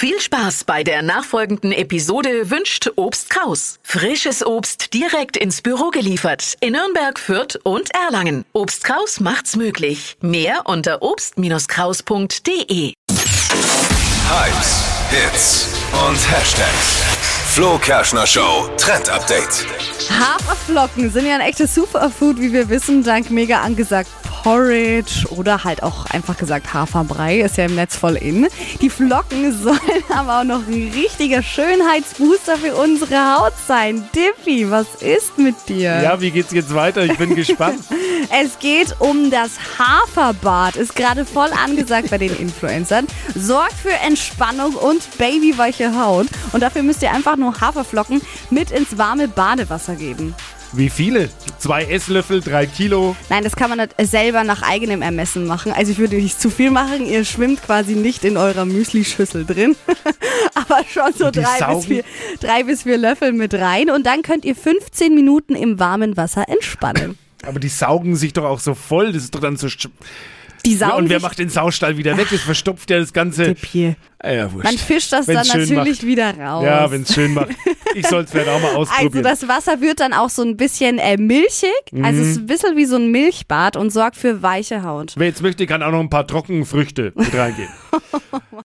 Viel Spaß bei der nachfolgenden Episode wünscht Obst Kraus. Frisches Obst direkt ins Büro geliefert in Nürnberg, Fürth und Erlangen. Obst Kraus macht's möglich. Mehr unter obst-kraus.de. Hypes, Hits und Hashtags. Flo Kerschner Show Trend Update. Haferflocken sind ja ein echtes Superfood, wie wir wissen, dank mega angesagt Porridge oder halt auch einfach gesagt Haferbrei, ist ja im Netz voll in. Die Flocken sollen aber auch noch ein richtiger Schönheitsbooster für unsere Haut sein. Dippy, was ist mit dir? Ja, wie geht's jetzt weiter? Ich bin gespannt. Es geht um das Haferbad. Ist gerade voll angesagt bei den Influencern. Sorgt für Entspannung und babyweiche Haut. Und dafür müsst ihr einfach nur Haferflocken mit ins warme Badewasser geben. Wie viele? Zwei Esslöffel, drei Kilo. Nein, das kann man nicht selber nach eigenem Ermessen machen. Also ich würde nicht zu viel machen. Ihr schwimmt quasi nicht in eurer Müslischüssel drin. Aber schon so drei bis, vier, drei bis vier Löffel mit rein. Und dann könnt ihr 15 Minuten im warmen Wasser entspannen. Aber die saugen sich doch auch so voll. Das ist doch dann so. Die Ja, saugen und wer macht den Saustall wieder weg? Das verstopft ja das Ganze. Ah, ja. Man fischt das Wenn's dann natürlich macht. wieder raus. Ja, wenn es schön macht. Ich soll es vielleicht auch mal Also ausprobieren. das Wasser wird dann auch so ein bisschen äh, milchig. Also Mhm. es ist ein bisschen wie so ein Milchbad und sorgt für weiche Haut. Wer jetzt möchte, kann auch noch ein paar Trockenfrüchte mit reingehen.